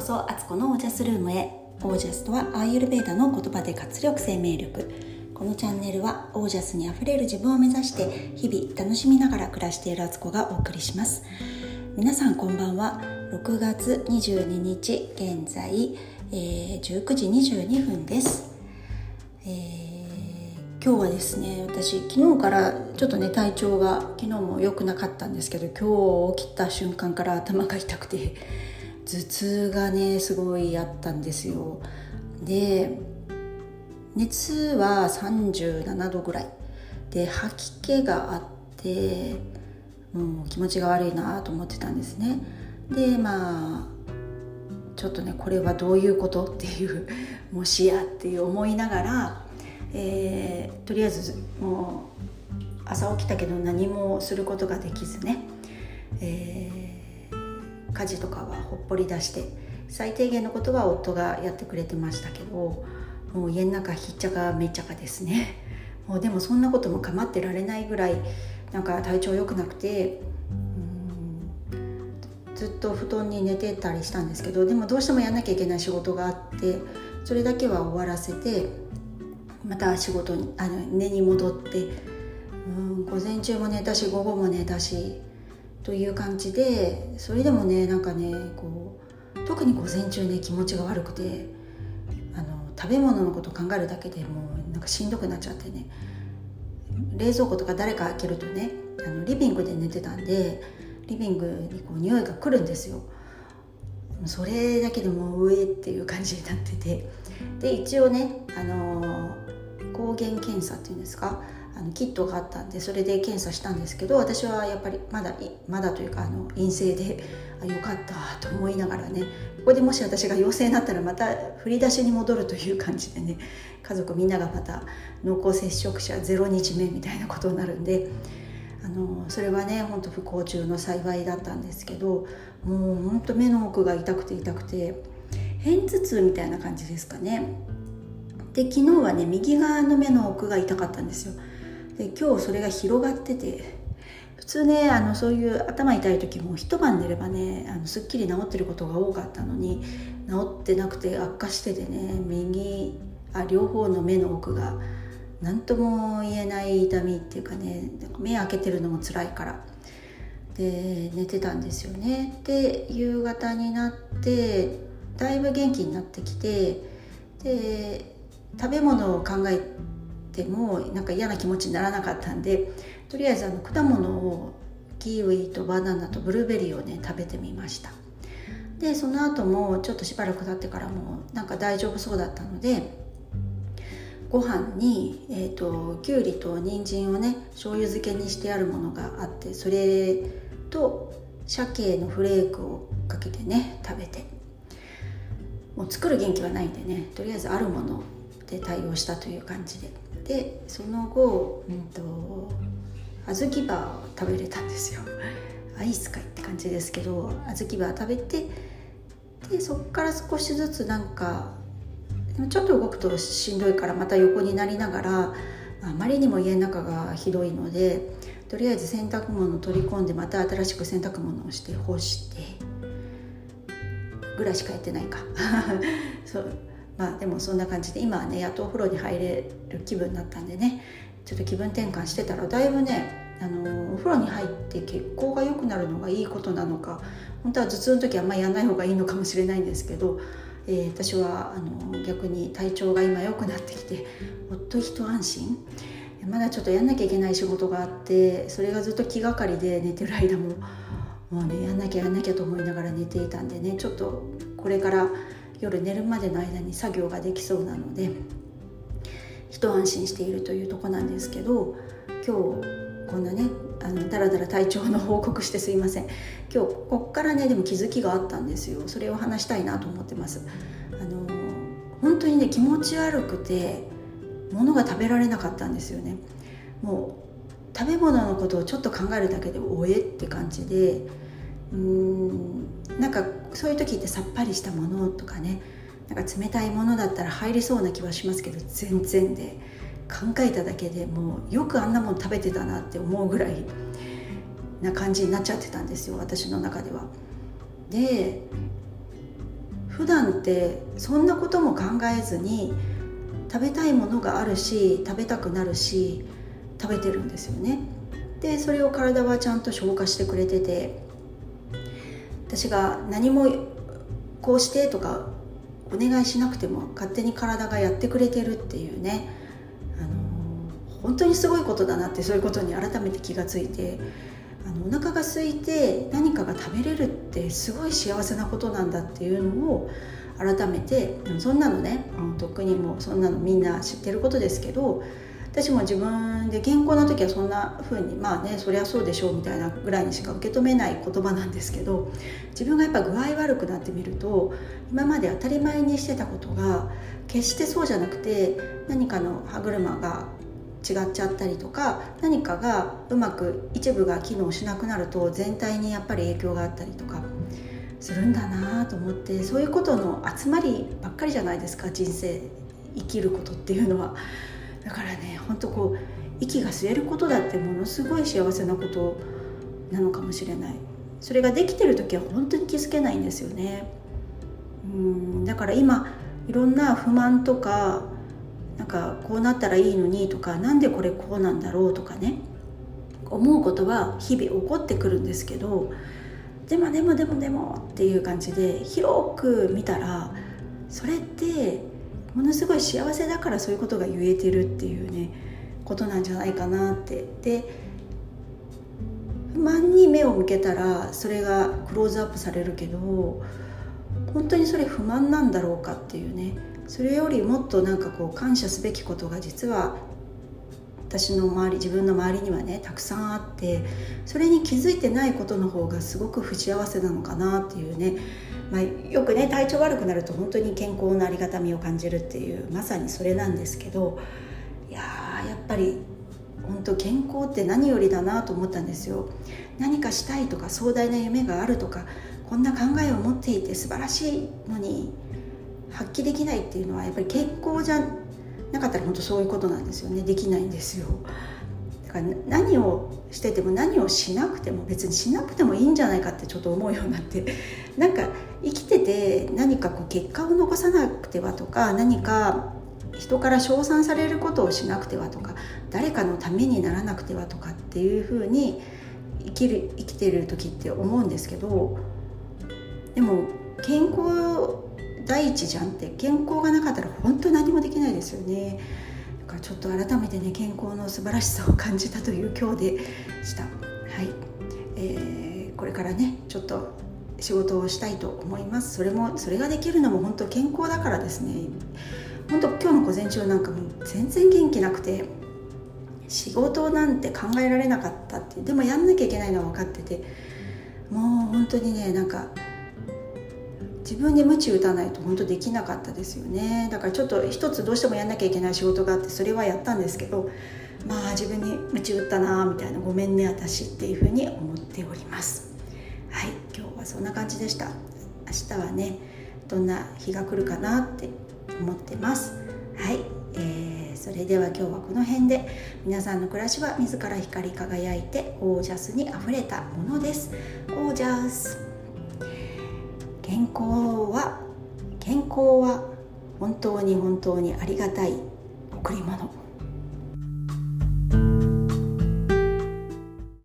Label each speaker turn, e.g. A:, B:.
A: こそアツコのオージャスルームへ。オージャスとはアーユルベーダの言葉で活力生命力。このチャンネルはオージャスにあふれる自分を目指して日々楽しみながら暮らしているアツコがお送りします。皆さんこんばんは。6月22日現在、えー、19時22分です、えー、今日はですね私昨日からちょっとね体調が昨日も良くなかったんですけど今日起きた瞬間から頭が痛くて頭痛がねすごいあったんですよ。で熱は37度ぐらい。で吐き気があってもう気持ちが悪いなと思ってたんですね。でまあちょっとねこれはどういうことっていうもしやっていう思いながら、えー、とりあえずもう朝起きたけど何もすることができずね、えー、家事とかはほっぽり出して最低限のことは夫がやってくれてましたけどもう家の中ひっちゃかめっちゃかですね。もうでもそんなことも構ってられないぐらいなんか体調良くなくてずっと布団に寝てたりしたんですけどでもどうしてもやんなきゃいけない仕事があってそれだけは終わらせてまた仕事にあの寝に戻ってうん午前中も寝たし午後も寝たしという感じでそれでもねなんかねこう特に午前中ね気持ちが悪くてあの食べ物のこと考えるだけでもうなんかしんどくなっちゃってね冷蔵庫とか誰か開けるとねあのリビングで寝てたんでリビングにこう匂いが来るんですよ。それだけでもう上っていう感じになってて。で一応ねあの抗原検査っていうんですかあのキットがあったんでそれで検査したんですけど私はやっぱりまだまだというかあの陰性であよかったと思いながらねここでもし私が陽性になったらまた振り出しに戻るという感じでね家族みんながまた濃厚接触者0日目みたいなことになるんであのそれはねほんと不幸中の幸いだったんですけどもうほんと目の奥が痛くて痛くて片頭痛みたいな感じですかね。で昨日はね右側の目の奥が痛かったんですよ。で今日それが広がってて普通ねあのそういう頭痛い時も一晩寝ればねあのすっきり治ってることが多かったのに治ってなくて悪化しててね右あ両方の目の奥が何とも言えない痛みっていうかね目開けてるのも辛いから。で寝てたんですよね。で夕方になってだいぶ元気になってきてで食べ物を考えてもなんか嫌な気持ちにならなかったんでとりあえずあの果物をキウイとバナナとブルーベリーをね食べてみました。でその後もちょっとしばらく経ってからもなんか大丈夫そうだったのでご飯に、えーと、きゅうりと人参をね醤油漬けにしてあるものがあってそれと鮭のフレークをかけてね食べて。もう作る元気はないんでねとりあえずあるもので対応したという感じで。でその後、うんと、小豆バーを食べれたんですよ。アイスかいって感じですけど小豆バー食べてでそっから少しずつなんかちょっと動くとしんどいからまた横になりながらあまりにも家の中がひどいのでとりあえず洗濯物を取り込んでまた新しく洗濯物をして干してぐらいしかやってないか。そう。まあでもそんな感じで今はねやっとお風呂に入れる気分になったんでねちょっと気分転換してたらだいぶねあのお風呂に入って血行が良くなるのがいいことなのか本当は頭痛の時はあんまりやんない方がいいのかもしれないんですけど、えー、私はあの逆に体調が今良くなってきてほっと一安心。まだちょっとやんなきゃいけない仕事があってそれがずっと気がかりで寝てる間ももうねやんなきゃやんなきゃと思いながら寝ていたんでねちょっとこれから夜寝るまでの間に作業ができそうなので一安心しているというとこなんですけど今日こんなねあのだらだら体調の報告してすいません。今日こっからねでも気づきがあったんですよ。それを話したいなと思ってます。あの本当にね気持ち悪くて物が食べられなかったんですよね。もう食べ物のことをちょっと考えるだけでおえって感じでうーん。なんかそういう時ってさっぱりしたものとかね。なんか冷たいものだったら入りそうな気はしますけど全然で。考えただけでもうよくあんなもん食べてたなって思うぐらいな感じになっちゃってたんですよ私の中では。で普段ってそんなことも考えずに食べたいものがあるし食べたくなるし食べてるんですよね。でそれを体はちゃんと消化してくれてて私が何もこうしてとかお願いしなくても勝手に体がやってくれてるっていうね、あの本当にすごいことだなってそういうことに改めて気がついてあのお腹が空いて何かが食べれるってすごい幸せなことなんだっていうのを改めてそんなのねとっくにもそんなのみんな知ってることですけど私も自分で健康な時はそんな風にまあねそりゃそうでしょうみたいなぐらいにしか受け止めない言葉なんですけど自分がやっぱ具合悪くなってみると今まで当たり前にしてたことが決してそうじゃなくて何かの歯車が違っちゃったりとか何かがうまく一部が機能しなくなると全体にやっぱり影響があったりとかするんだなと思ってそういうことの集まりばっかりじゃないですか人生生きることっていうのは。だからねほんとこう息が吸えることだってものすごい幸せなことなのかもしれない。それができてる時は本当に気づけないんですよね。うんだから今いろんな不満とかなんかこうなったらいいのにとか何でこれこうなんだろうとかね。思うことは日々起こってくるんですけどでもでもでもでもっていう感じで広く見たらそれってものすごい幸せだからそういうことが言えてるっていうねことなんじゃないかなって。で不満に目を向けたらそれがクローズアップされるけど本当にそれ不満なんだろうかっていうね。それよりもっとなんかこう感謝すべきことが実は私の周り自分の周りにはねたくさんあってそれに気づいてないことの方がすごく不幸せなのかなっていうね。まあ、よくね体調悪くなると本当に健康のありがたみを感じるっていうまさにそれなんですけどいややっぱり本当健康って何よりだなと思ったんですよ。何かしたいとか壮大な夢があるとかこんな考えを持っていて素晴らしいのに発揮できないっていうのはやっぱり健康じゃなかったら本当そういうことなんですよね。できないんですよ。何をしてても何をしなくても別にしなくてもいいんじゃないかってちょっと思うようになって なんか生きてて何かこう結果を残さなくてはとか何か人から称賛されることをしなくてはとか誰かのためにならなくてはとかっていうふうに生きる生きてる時って思うんですけどでも健康第一じゃんって健康がなかったら本当何もできないですよね。かちょっと改めてね健康の素晴らしさを感じたという今日でした。はい。えー、これからねちょっと仕事をしたいと思います。それもそれができるのも本当健康だからですね。本当今日の午前中なんかも全然元気なくて仕事なんて考えられなかったってでもやんなきゃいけないのは分かっててもう本当にねなんか自分で鞭打たないと本当できなかったですよね。だからちょっと一つどうしてもやんなきゃいけない仕事があってそれはやったんですけどまあ自分に鞭打ったなみたいなごめんね私っていうふうに思っております。はい今日はそんな感じでした。明日はねどんな日が来るかなって思ってます。はい、えー、それでは今日はこの辺で皆さんの暮らしは自ら光り輝いてオージャスにあふれたものです。オージャス。健康は健康は本当に本当にありがたい贈り物。